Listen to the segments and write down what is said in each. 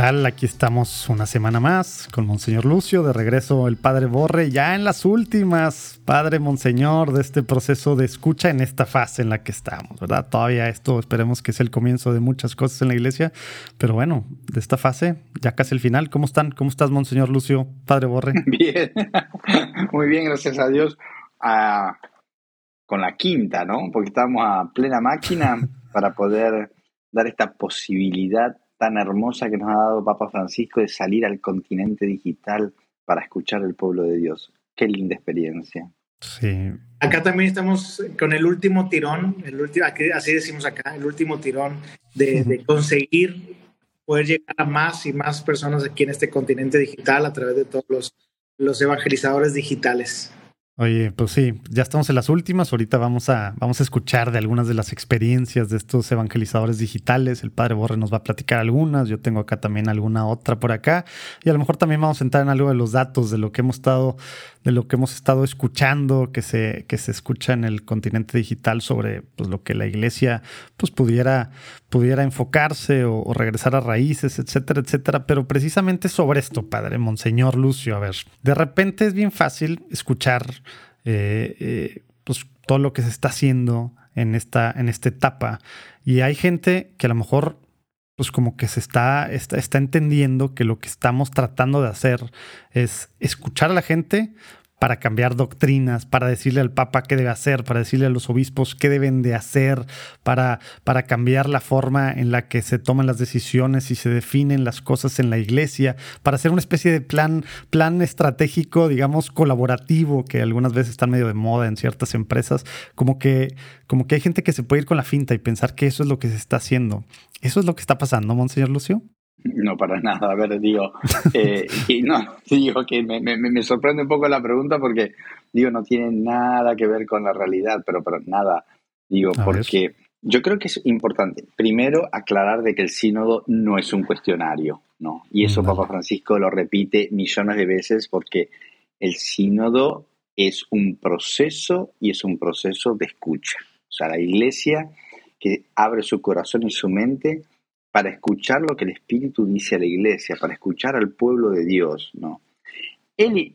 tal? Aquí estamos una semana más con Monseñor Lucio, de regreso el Padre Borre, ya en las últimas, Padre Monseñor, de este proceso de escucha en esta fase en la que estamos, ¿verdad? Todavía esto esperemos que sea el comienzo de muchas cosas en la iglesia, pero bueno, de esta fase, ya casi el final. ¿Cómo están? ¿Cómo estás, Monseñor Lucio, Padre Borre? Bien, muy bien, gracias a Dios. Ah, con la quinta, ¿no? Porque estamos a plena máquina para poder dar esta posibilidad tan hermosa que nos ha dado Papa Francisco de salir al continente digital para escuchar el pueblo de Dios. Qué linda experiencia. Sí. Acá también estamos con el último tirón, el último, así decimos acá, el último tirón de, conseguir poder llegar a más y más personas aquí en este continente digital a través de todos los, los evangelizadores digitales. Oye, pues sí, ya estamos en las últimas. Ahorita vamos a, vamos a escuchar de algunas de las experiencias de estos evangelizadores digitales. El padre Borre nos va a platicar algunas. Yo tengo acá también alguna otra por acá. Y a lo mejor también vamos a entrar en algo de los datos de lo que hemos estado, de lo que hemos estado escuchando, que se, que se escucha en el continente digital sobre pues, lo que la iglesia pues, pudiera, pudiera enfocarse o, regresar a raíces, etcétera, etcétera. Pero precisamente sobre esto, padre Monseñor Lucio, a ver, de repente es bien fácil escuchar eh, eh, pues todo lo que se está haciendo en esta, en esta etapa. Y hay gente que a lo mejor pues como que se está, está, está entendiendo que lo que estamos tratando de hacer es escuchar a la gente, para cambiar doctrinas, para decirle al Papa qué debe hacer, para decirle a los obispos qué deben de hacer, para, para cambiar la forma en la que se toman las decisiones y se definen las cosas en la iglesia, para hacer una especie de plan, plan estratégico, digamos, colaborativo, que algunas veces está medio de moda en ciertas empresas, como que, como que hay gente que se puede ir con la finta y pensar que eso es lo que se está haciendo. ¿Eso es lo que está pasando, Monseñor Lucio? No, para nada. A ver, digo, eh, no, digo que me, me, me, sorprende un poco la pregunta porque, digo, no tiene nada que ver con la realidad, pero, pero nada, digo, porque yo creo que es importante, primero, aclarar de que el sínodo no es un cuestionario, ¿no? Y eso Papa Francisco lo repite millones de veces porque el sínodo es un proceso y es un proceso de escucha. O sea, la iglesia que abre su corazón y su mente para escuchar lo que el Espíritu dice a la iglesia, para escuchar al pueblo de Dios, ¿no? Él,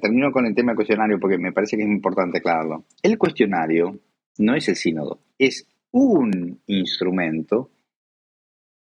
termino con el tema del cuestionario porque me parece que es importante aclararlo. El cuestionario no es el sínodo, es un instrumento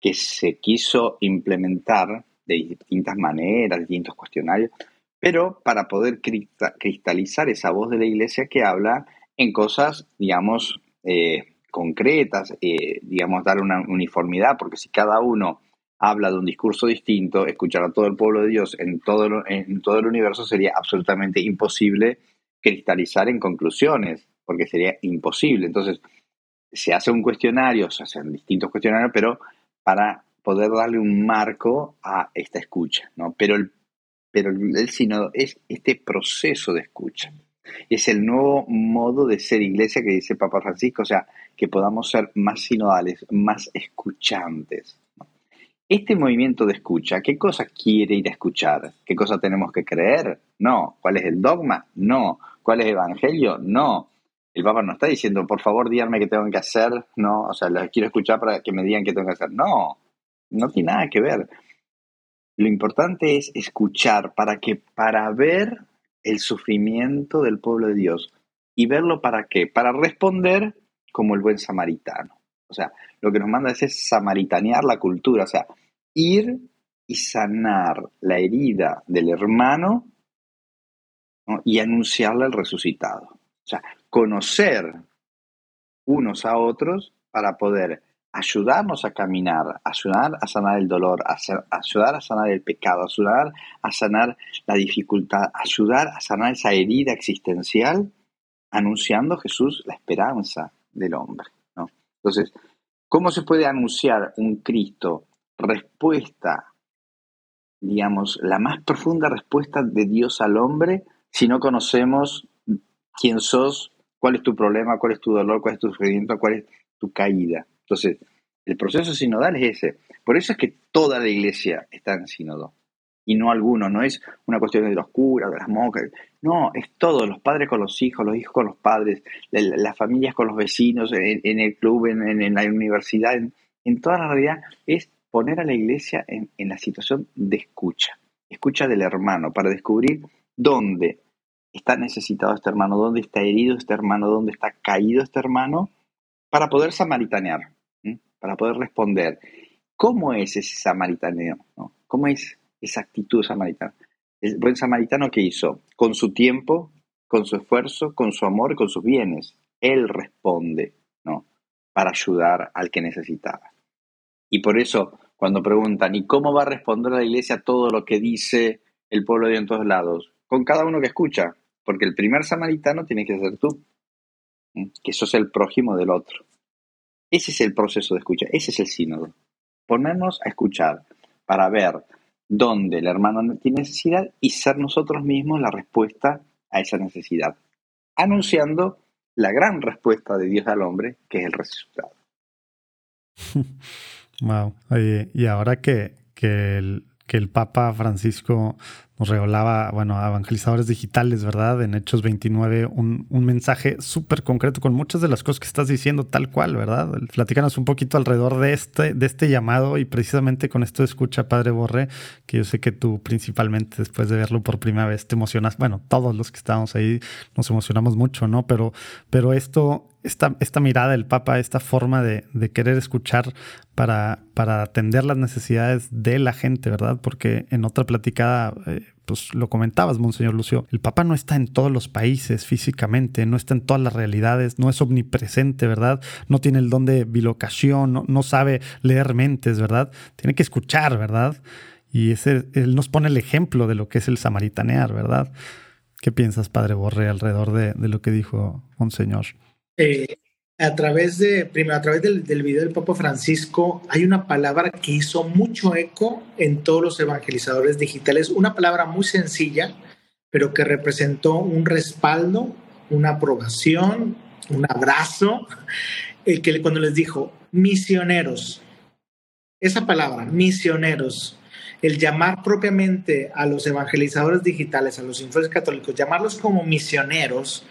que se quiso implementar de distintas maneras, distintos cuestionarios, pero para poder cristalizar esa voz de la iglesia que habla en cosas, digamos, eh, concretas, eh, digamos, dar una uniformidad, porque si cada uno habla de un discurso distinto, escuchar a todo el pueblo de Dios en todo, en todo el universo sería absolutamente imposible cristalizar en conclusiones, porque sería imposible. Entonces, se hace un cuestionario, se hacen distintos cuestionarios, pero para poder darle un marco a esta escucha, ¿no? Pero el, pero el sínodo es este proceso de escucha. Es el nuevo modo de ser iglesia que dice Papa Francisco, o sea, que podamos ser más sinodales, más escuchantes. Este movimiento de escucha, ¿qué cosa quiere ir a escuchar? ¿Qué cosa tenemos que creer? No. ¿Cuál es el dogma? No. ¿Cuál es el evangelio? No. El Papa no está diciendo, por favor, díganme qué tengo que hacer. No, o sea, les quiero escuchar para que me digan qué tengo que hacer. No, no tiene nada que ver. Lo importante es escuchar para que, para ver el sufrimiento del pueblo de Dios. ¿Y verlo para qué? Para responder como el buen samaritano. O sea, lo que nos manda es, samaritanear la cultura, o sea, ir y sanar la herida del hermano y anunciarle al resucitado. O sea, conocer unos a otros para poder ayudarnos a caminar, ayudar a sanar el dolor, ayudar a sanar el pecado, ayudar a sanar la dificultad, ayudar a sanar esa herida existencial, anunciando Jesús la esperanza del hombre. ¿no? Entonces, ¿cómo se puede anunciar un Cristo respuesta, digamos, la más profunda respuesta de Dios al hombre si no conocemos quién sos, cuál es tu problema, cuál es tu dolor, cuál es tu sufrimiento, cuál es tu caída? Entonces, el proceso sinodal es ese. Por eso es que toda la iglesia está en sínodo y no alguno, no es una cuestión de los curas, de las monjas, no, es todo, los padres con los hijos, los hijos con los padres, las familias con los vecinos, en, el club, en, la universidad, en, toda la realidad, es poner a la iglesia en, en la situación de escucha, escucha del hermano, para descubrir dónde está necesitado este hermano, dónde está herido este hermano, dónde está caído este hermano, para poder samaritanear, para poder responder. ¿Cómo es ese samaritaneo? ¿Cómo es esa actitud samaritana? El buen samaritano que hizo, con su tiempo, con su esfuerzo, con su amor, con sus bienes, él responde, ¿no? Para ayudar al que necesitaba. Y por eso, cuando preguntan, ¿y cómo va a responder la iglesia todo lo que dice el pueblo de en todos lados? Con cada uno que escucha, porque el primer samaritano tiene que ser tú, que sos el prójimo del otro. Ese es el proceso de escucha, ese es el sínodo. Ponernos a escuchar para ver dónde el hermano tiene necesidad y ser nosotros mismos la respuesta a esa necesidad, anunciando la gran respuesta de Dios al hombre, que es el resucitado. Wow. y ahora que, que que el Papa Francisco nos regalaba, bueno, a evangelizadores digitales, ¿verdad? En Hechos 29, un, un mensaje súper concreto con muchas de las cosas que estás diciendo tal cual, ¿verdad? Platícanos un poquito alrededor de este, de este llamado y precisamente con esto escucha, Padre Borre, que yo sé que tú principalmente después de verlo por primera vez te emocionas, bueno, todos los que estábamos ahí nos emocionamos mucho, ¿no? Pero, pero esto esta, esta mirada del Papa, esta forma de, querer escuchar para, para, atender las necesidades de la gente, ¿verdad? Porque en otra platicada, eh, pues lo comentabas, Monseñor Lucio, el Papa no está en todos los países físicamente, no está en todas las realidades, no es omnipresente, ¿verdad? No tiene el don de bilocación, no, no sabe leer mentes, ¿verdad? Tiene que escuchar, ¿verdad? Y ese, él nos pone el ejemplo de lo que es el samaritanear, ¿verdad? ¿Qué piensas, Padre Borre, alrededor de, de lo que dijo Monseñor? Eh, a través de, primero, a través del, video del Papa Francisco, hay una palabra que hizo mucho eco en todos los evangelizadores digitales, una palabra muy sencilla, pero que representó un respaldo, una aprobación, un abrazo, el que cuando les dijo, misioneros, esa palabra, misioneros, el llamar propiamente a los evangelizadores digitales, a los influencers católicos, llamarlos como misioneros,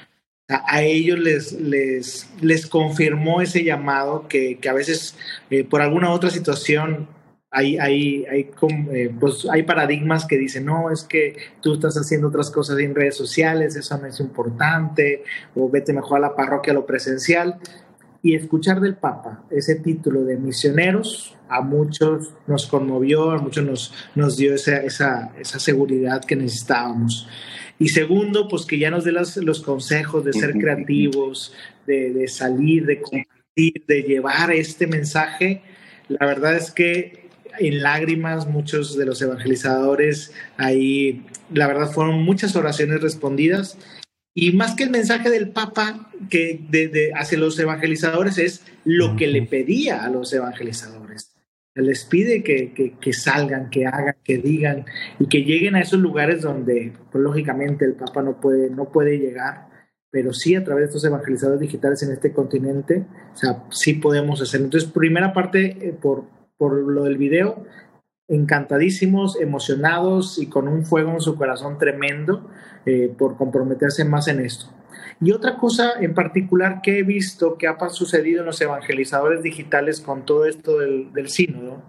a, ellos les, les, les, confirmó ese llamado que, que a veces eh, por alguna otra situación hay, hay, hay, eh, pues hay paradigmas que dicen, no, es que tú estás haciendo otras cosas en redes sociales, eso no es importante, o vete mejor a la parroquia, a lo presencial. Y escuchar del Papa ese título de misioneros a muchos nos conmovió, a muchos nos, nos dio esa, esa, esa seguridad que necesitábamos. Y segundo, pues que ya nos dé los consejos de ser creativos, de, salir, de compartir, de llevar este mensaje. La verdad es que en lágrimas muchos de los evangelizadores ahí, la verdad fueron muchas oraciones respondidas. Y más que el mensaje del Papa que de, hacia los evangelizadores es lo que le pedía a los evangelizadores les pide que, que, salgan, que hagan, que digan y que lleguen a esos lugares donde, pues, lógicamente, el Papa no puede, no puede llegar, pero sí a través de estos evangelizadores digitales en este continente, o sea, sí podemos hacerlo. Entonces, primera parte, eh, por, por lo del video, encantadísimos, emocionados y con un fuego en su corazón tremendo eh, por comprometerse más en esto. Y otra cosa en particular que he visto que ha sucedido en los evangelizadores digitales con todo esto del, del sínodo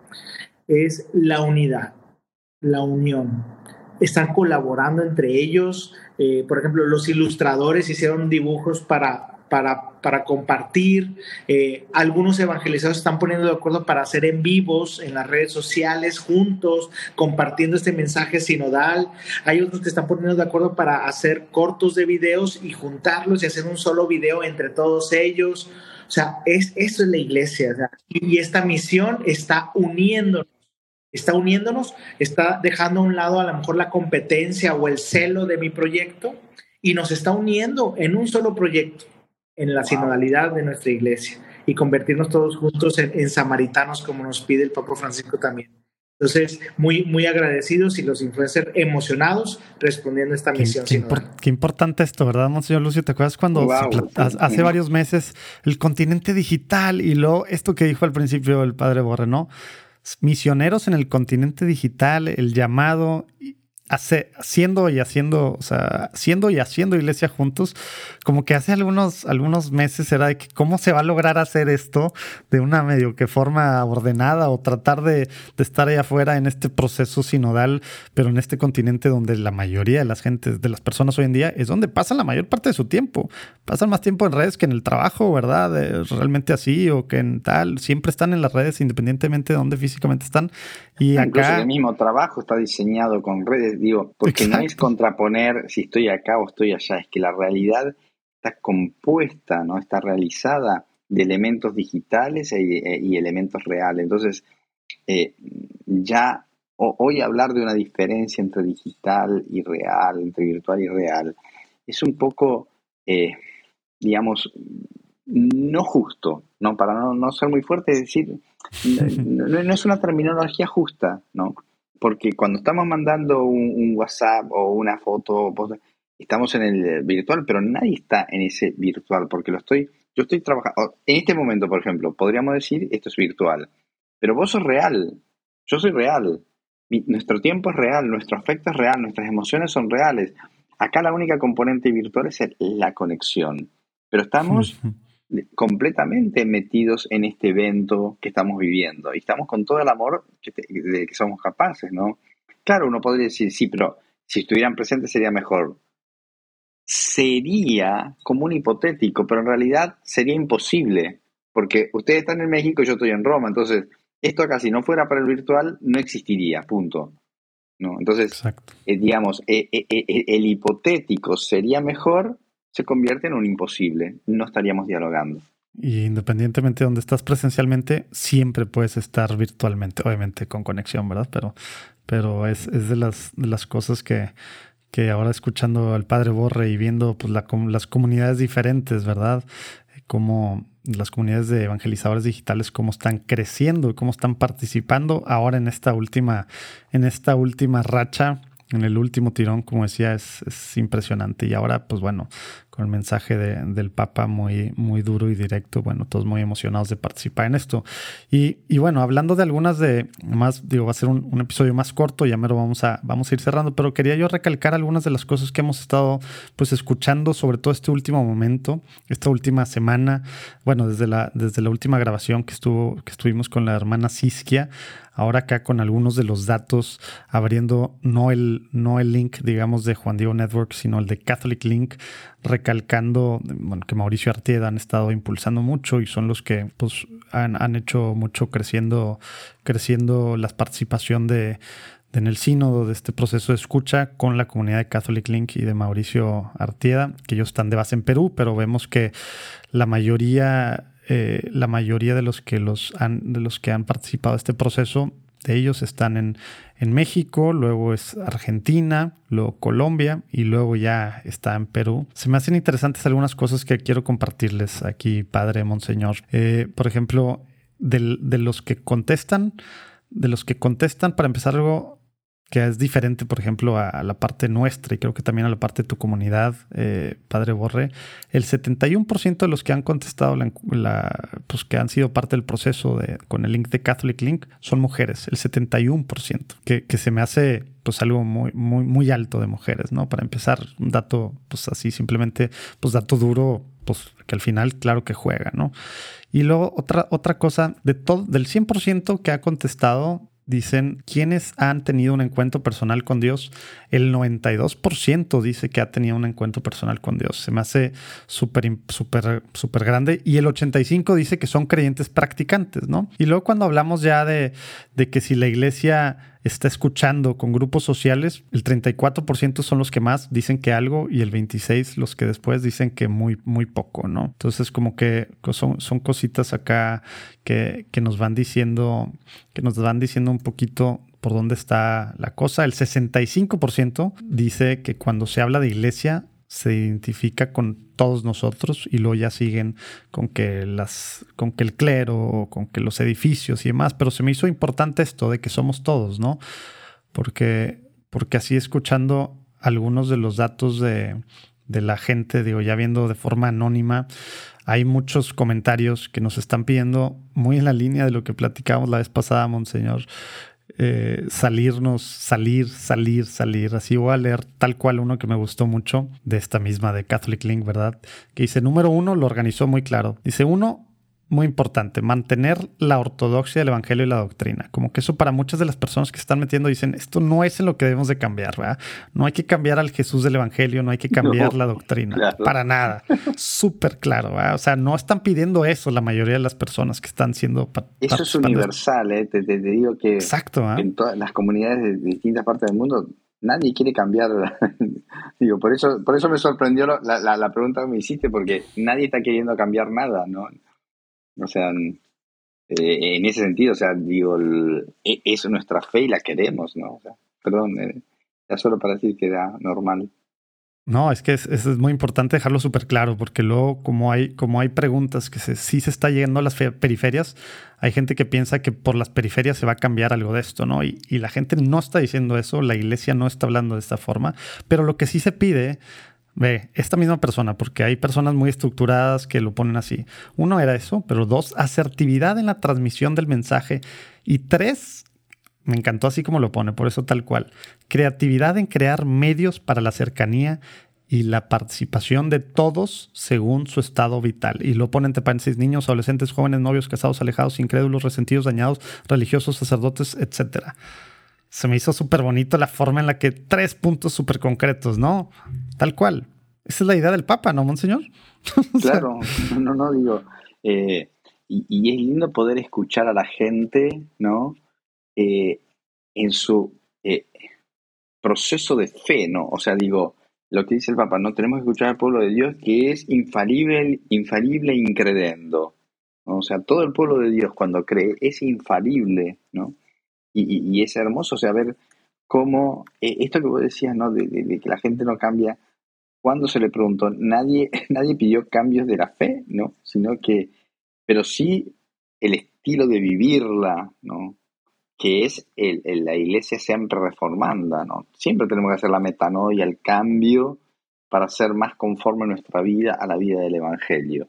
es la unidad, la unión. Están colaborando entre ellos. Eh, por ejemplo, los ilustradores hicieron dibujos para para, compartir. Eh, algunos evangelizados están poniendo de acuerdo para hacer en vivos en las redes sociales juntos, compartiendo este mensaje sinodal. Hay otros que están poniendo de acuerdo para hacer cortos de videos y juntarlos y hacer un solo video entre todos ellos. O sea, es, eso es la iglesia. y esta misión está uniéndonos está uniéndonos, está dejando a un lado a lo mejor la competencia o el celo de mi proyecto y nos está uniendo en un solo proyecto en la sinodalidad de nuestra iglesia y convertirnos todos juntos en, samaritanos como nos pide el Papa Francisco también. Entonces, muy, muy agradecidos y los influencers emocionados respondiendo a esta misión. Qué, importante esto, ¿verdad, Monseñor Lucio? ¿Te acuerdas cuando hace varios meses el continente digital y luego esto que dijo al principio el padre Borre, ¿no? Misioneros en el continente digital, el llamado haciendo y haciendo, o sea, haciendo y haciendo iglesia juntos, como que hace algunos, algunos meses era de que cómo se va a lograr hacer esto de una medio que forma ordenada o tratar de, estar ahí afuera en este proceso sinodal, pero en este continente donde la mayoría de las gentes, de las personas hoy en día, es donde pasan la mayor parte de su tiempo. Pasan más tiempo en redes que en el trabajo, ¿verdad? realmente así o que en tal. Siempre están en las redes independientemente de dónde físicamente están. Y acá... el mismo trabajo está diseñado con redes, digo, porque no es contraponer si estoy acá o estoy allá, es que la realidad está compuesta, ¿no? Está realizada de elementos digitales e, e, y elementos reales. Entonces, eh, ya hoy hablar de una diferencia entre digital y real, entre virtual y real, es un poco, eh, digamos, no justo, ¿no? Para no, ser muy fuerte, es decir, no, es una terminología justa, ¿no? Porque cuando estamos mandando un, WhatsApp o una foto, estamos en el virtual, pero nadie está en ese virtual, porque lo estoy, yo estoy trabajando, en este momento, por ejemplo, podríamos decir, esto es virtual, pero vos sos real, yo soy real, nuestro tiempo es real, nuestro afecto es real, nuestras emociones son reales. Acá la única componente virtual es la conexión, pero estamos completamente metidos en este evento que estamos viviendo y estamos con todo el amor de que somos capaces, ¿no? Claro, uno podría decir, sí, pero si estuvieran presentes sería mejor. Sería como un hipotético, pero en realidad sería imposible, porque ustedes están en México y yo estoy en Roma, entonces esto acá si no fuera para el virtual no existiría, punto. ¿no? Entonces, eh, digamos, eh, eh, el hipotético sería mejor se convierte en un imposible. No estaríamos dialogando. Y independientemente de donde estás presencialmente, siempre puedes estar virtualmente, obviamente con conexión, ¿verdad? Pero, pero es, de, las, las cosas que, que ahora escuchando al padre Borre y viendo pues, las comunidades diferentes, ¿verdad? Cómo las comunidades de evangelizadores digitales, cómo están creciendo y cómo están participando ahora en esta última, en esta última racha en el último tirón, como decía, es, es, impresionante. Y ahora, pues bueno, con el mensaje de, del Papa muy, muy duro y directo. Bueno, todos muy emocionados de participar en esto. Y, y bueno, hablando de algunas de más, digo, va a ser un, un, episodio más corto, ya mero vamos a, vamos a ir cerrando, pero quería yo recalcar algunas de las cosas que hemos estado pues escuchando, sobre todo este último momento, esta última semana, bueno, desde la, desde la última grabación que, estuvo, que estuvimos con la hermana Siskia, ahora acá con algunos de los datos, abriendo no el, no el link, digamos, de Juan Diego Network, sino el de Catholic Link, recalcando que Mauricio Artieda han estado impulsando mucho y son los que pues, han, hecho mucho creciendo, creciendo la participación de, en el sínodo de este proceso de escucha con la comunidad de Catholic Link y de Mauricio Artieda, que ellos están de base en Perú, pero vemos que la mayoría, eh, la mayoría de los que los han, de los que han participado de este proceso de ellos están en, en México, luego es Argentina, luego Colombia y luego ya está en Perú. Se me hacen interesantes algunas cosas que quiero compartirles aquí, Padre Monseñor. Eh, por ejemplo, de los que contestan, de los que contestan, para empezar algo que es diferente, por ejemplo, a, la parte nuestra y creo que también a la parte de tu comunidad, eh, Padre Borre, el 71% de los que han contestado, pues que han sido parte del proceso de, con el link de Catholic Link son mujeres, el 71%, que, que se me hace pues algo muy, muy, muy alto de mujeres, ¿no? Para empezar, un dato, pues así simplemente, pues dato duro, pues que al final, claro que juega, ¿no? Y luego otra, otra cosa, de todo, del 100% que ha contestado, dicen quienes han tenido un encuentro personal con Dios. El 92% dice que ha tenido un encuentro personal con Dios. Se me hace súper, súper, súper grande. Y el 85% dice que son creyentes practicantes, ¿no? Y luego cuando hablamos ya de, de que si la iglesia está escuchando con grupos sociales, el 34% son los que más dicen que algo y el 26% los que después dicen que muy, muy poco, ¿no? Entonces como que son, son cositas acá que, que nos van diciendo, que nos van diciendo un poquito por dónde está la cosa. El 65% dice que cuando se habla de iglesia se identifica con todos nosotros y luego ya siguen con que las con que el clero, con que los edificios y demás, pero se me hizo importante esto de que somos todos, ¿no? Porque porque así escuchando algunos de los datos de, de la gente, digo, ya viendo de forma anónima, hay muchos comentarios que nos están pidiendo muy en la línea de lo que platicamos la vez pasada, Monseñor, eh, salirnos, salir, salir, salir. Así voy a leer tal cual uno que me gustó mucho de esta misma de Catholic Link, ¿verdad? Que dice, número uno, lo organizó muy claro. Dice, uno, muy importante, mantener la ortodoxia del Evangelio y la doctrina. Como que eso para muchas de las personas que están metiendo dicen, esto no es en lo que debemos de cambiar, ¿verdad? No hay que cambiar al Jesús del Evangelio, no hay que cambiar la doctrina, para nada. Súper claro, ¿verdad? O sea, no están pidiendo eso la mayoría de las personas que están siendo... Eso es universal, ¿eh? te, digo que Exacto, en todas las comunidades de distintas partes del mundo nadie quiere cambiar. Digo, por eso, por eso me sorprendió la, la, la, pregunta que me hiciste, porque nadie está queriendo cambiar nada, ¿no? O sea, eh, en ese sentido, o sea, digo, e, es nuestra fe y la queremos, ¿no? O sea, perdón, eh, ya solo para decir que era normal. No, es que es, es muy importante dejarlo súper claro, porque luego, como hay, como hay preguntas que se, sí se está llegando a las periferias, hay gente que piensa que por las periferias se va a cambiar algo de esto, ¿no? Y, y la gente no está diciendo eso, la iglesia no está hablando de esta forma, pero lo que sí se pide Ve, esta misma persona, porque hay personas muy estructuradas que lo ponen así. Uno era eso, pero dos, asertividad en la transmisión del mensaje. Y tres, me encantó así como lo pone, por eso tal cual. Creatividad en crear medios para la cercanía y la participación de todos según su estado vital. Y lo pone entre paréntesis niños, adolescentes, jóvenes, novios, casados, alejados, incrédulos, resentidos, dañados, religiosos, sacerdotes, etc. Se me hizo súper bonito la forma en la que tres puntos súper concretos, ¿no? Tal cual. Esa es la idea del Papa, ¿no, Monseñor? claro, no, no, digo. Eh, y, es lindo poder escuchar a la gente, ¿no? Eh, en su eh, proceso de fe, ¿no? O sea, digo, lo que dice el Papa, no tenemos que escuchar al pueblo de Dios que es infalible, infalible e incredendo. O sea, todo el pueblo de Dios cuando cree es infalible, ¿no? Y, y, es hermoso, o sea, ver cómo, esto que vos decías, ¿no? de, que la gente no cambia, cuando se le preguntó, nadie, nadie pidió cambios de la fe, ¿no? Sino que, pero sí el estilo de vivirla, ¿no? Que es el, la iglesia siempre reformanda, ¿no? Siempre tenemos que hacer la metanoia, el cambio para ser más conforme nuestra vida a la vida del Evangelio.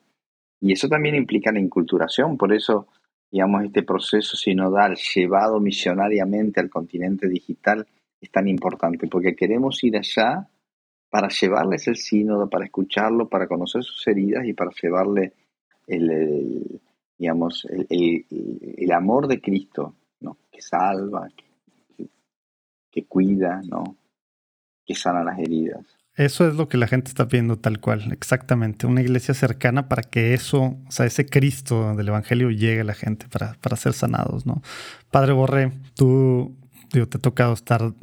Y eso también implica la inculturación, por eso, digamos, este proceso sinodal llevado misionariamente al continente digital es tan importante, porque queremos ir allá para llevarles el sínodo, para escucharlo, para conocer sus heridas y para llevarle el, digamos, el, amor de Cristo, ¿no? que salva, que, cuida, ¿no? que sana las heridas. Eso es lo que la gente está pidiendo tal cual, exactamente. Una iglesia cercana para que eso, o sea, ese Cristo del Evangelio llegue a la gente para, para ser sanados, ¿no? Padre Borré, tú digo, te ha tocado estar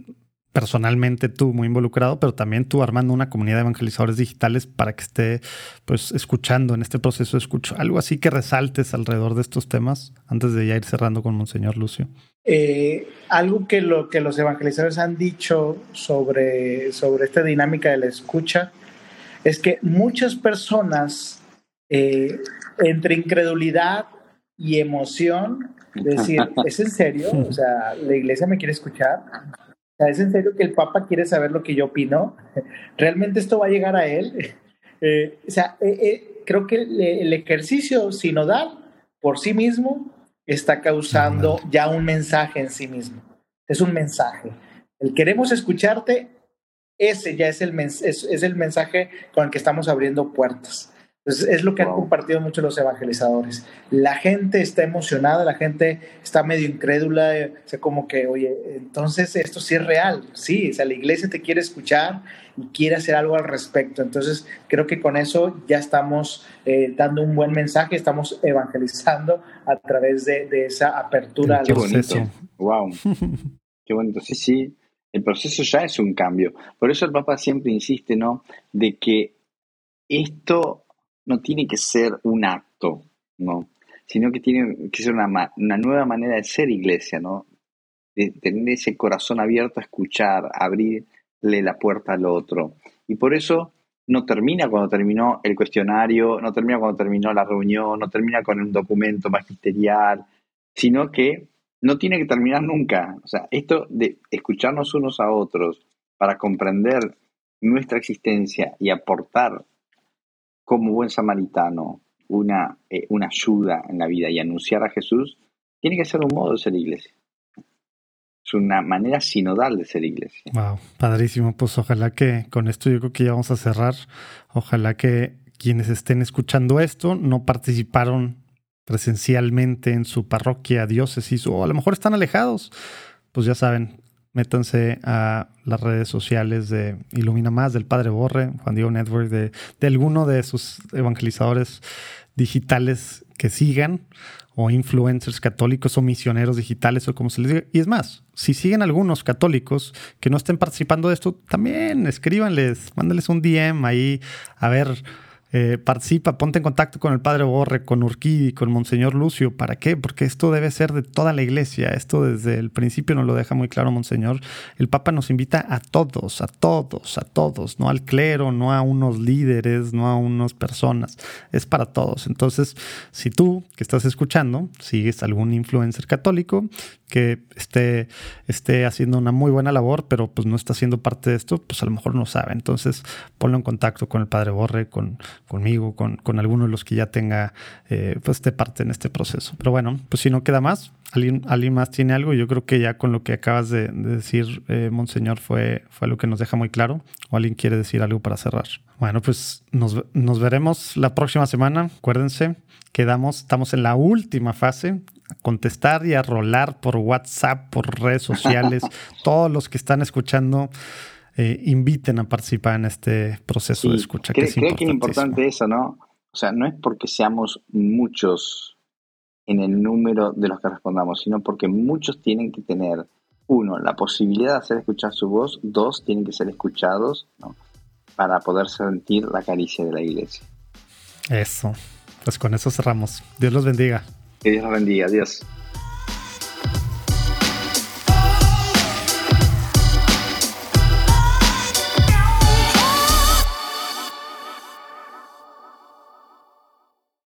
personalmente tú muy involucrado, pero también tú armando una comunidad de evangelizadores digitales para que esté pues escuchando en este proceso de escucha. Algo así que resaltes alrededor de estos temas antes de ya ir cerrando con Monseñor Lucio. Eh, algo que, lo, que los evangelizadores han dicho sobre, sobre esta dinámica de la escucha es que muchas personas eh, entre incredulidad y emoción, decir, ¿es en serio? O sea, ¿la iglesia me quiere escuchar? ¿es en serio que el Papa quiere saber lo que yo opino? ¿Realmente esto va a llegar a él? Eh, o sea, eh, eh, creo que el, ejercicio sinodal por sí mismo está causando ya un mensaje en sí mismo. Es un mensaje. El queremos escucharte, ese ya es el, es el mensaje con el que estamos abriendo puertas. Entonces, es lo que han compartido mucho los evangelizadores. La gente está emocionada, la gente está medio incrédula, eh, o sea, como que, oye, entonces esto sí es real, sí, o sea, la iglesia te quiere escuchar y quiere hacer algo al respecto. Entonces, creo que con eso ya estamos eh, dando un buen mensaje, estamos evangelizando a través de, esa apertura. Qué bonito, wow, qué bonito, sí, sí, el proceso ya es un cambio. Por eso el Papa siempre insiste, ¿no? De que esto no tiene que ser un acto, ¿no? Sino que tiene que ser una, una nueva manera de ser iglesia, ¿no? De tener ese corazón abierto a escuchar, abrirle la puerta al otro. Y por eso no termina cuando terminó el cuestionario, no termina cuando terminó la reunión, no termina con un documento magisterial, sino que no tiene que terminar nunca. O sea, esto de escucharnos unos a otros para comprender nuestra existencia y aportar como buen samaritano una, eh, una ayuda en la vida y anunciar a Jesús, tiene que ser un modo de ser iglesia. es una manera sinodal de ser iglesia. Wow, padrísimo. Pues ojalá que con esto yo creo que ya vamos a cerrar. Ojalá que quienes estén escuchando esto no participaron presencialmente en su parroquia, diócesis, o a lo mejor están alejados. Pues ya saben, métanse a las redes sociales de Ilumina Más, del Padre Borre, Juan Diego Network, de, de alguno de sus evangelizadores digitales que sigan o influencers católicos o misioneros digitales o como se les diga. Y es más, si siguen algunos católicos que no estén participando de esto, también escríbanles, mándenles un DM ahí a ver eh, participa, ponte en contacto con el Padre Borre, con Urquidi, con Monseñor Lucio. ¿Para qué? Porque esto debe ser de toda la iglesia. Esto desde el principio nos lo deja muy claro Monseñor. El Papa nos invita a todos, a todos, a todos, no al clero, no a unos líderes, no a unas personas. Es para todos. Entonces, si tú que estás escuchando sigues algún influencer católico, que esté, esté haciendo una muy buena labor, pero pues no está siendo parte de esto, pues a lo mejor no sabe. Entonces, ponlo en contacto con el Padre Borre, con, conmigo, con, con alguno de los que ya tenga, eh, pues esté parte en este proceso. Pero bueno, pues si no queda más, ¿alguien, alguien más tiene algo? Yo creo que ya con lo que acabas de, decir, eh, Monseñor, fue, fue algo que nos deja muy claro. ¿O alguien quiere decir algo para cerrar? Bueno, pues nos, nos veremos la próxima semana. Acuérdense, quedamos, estamos en la última fase contestar y a rolar por WhatsApp, por redes sociales. Todos los que están escuchando, eh, inviten a participar en este proceso de escucha. que, es creo que es importante eso, ¿no? O sea, no es porque seamos muchos en el número de los que respondamos, sino porque muchos tienen que tener, uno, la posibilidad de hacer escuchar su voz, dos, tienen que ser escuchados, ¿no? Para poder sentir la caricia de la iglesia. Eso. Pues con eso cerramos. Dios los bendiga. Que Dios los bendiga. Adiós.